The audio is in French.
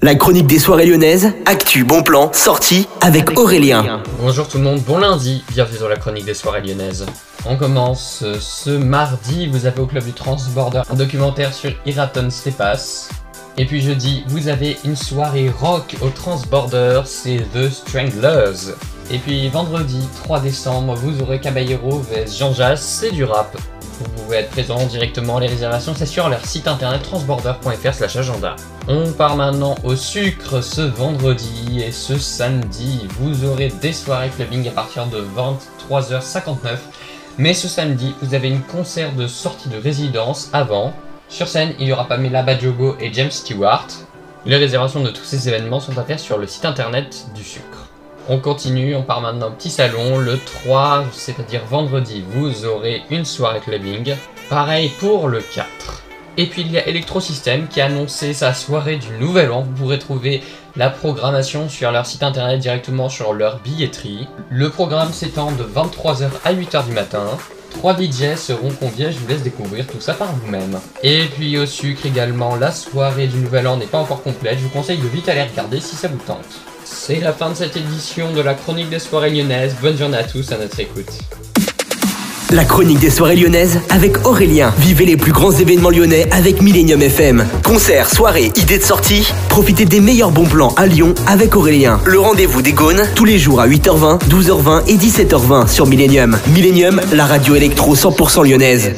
La chronique des soirées lyonnaises, actu, bon plan, sortie avec Aurélien. Bonjour tout le monde, bon lundi, bienvenue dans la chronique des soirées lyonnaises. On commence euh, ce mardi, vous avez au club du Transborder un documentaire sur Iraton Stepas. Et puis jeudi, vous avez une soirée rock au Transborder, c'est The Stranglers. Et puis vendredi 3 décembre, vous aurez Caballero vs Jean Jass, c'est du rap. Vous pouvez être présent directement, les réservations c'est sur leur site internet transborder.fr slash agenda. On part maintenant au sucre ce vendredi et ce samedi. Vous aurez des soirées clubbing à partir de 23h59. Mais ce samedi, vous avez une concert de sortie de résidence avant. Sur scène, il y aura Pamela Badjogo et James Stewart. Les réservations de tous ces événements sont à faire sur le site internet du sucre. On continue, on part maintenant au petit salon. Le 3, c'est-à-dire vendredi, vous aurez une soirée clubbing. Pareil pour le 4. Et puis il y a Electrosystem qui a annoncé sa soirée du Nouvel An. Vous pourrez trouver la programmation sur leur site internet directement sur leur billetterie. Le programme s'étend de 23h à 8h du matin. Trois DJ seront conviés, je vous laisse découvrir tout ça par vous-même. Et puis au sucre également, la soirée du Nouvel An n'est pas encore complète, je vous conseille de vite aller regarder si ça vous tente. C'est la fin de cette édition de la chronique des soirées lyonnaises. Bonne journée à tous, à notre écoute. La chronique des soirées lyonnaises avec Aurélien. Vivez les plus grands événements lyonnais avec Millennium FM. Concerts, soirées, idées de sortie. Profitez des meilleurs bons plans à Lyon avec Aurélien. Le rendez-vous des Gaunes tous les jours à 8h20, 12h20 et 17h20 sur Millennium. Millennium, la radio électro 100% lyonnaise.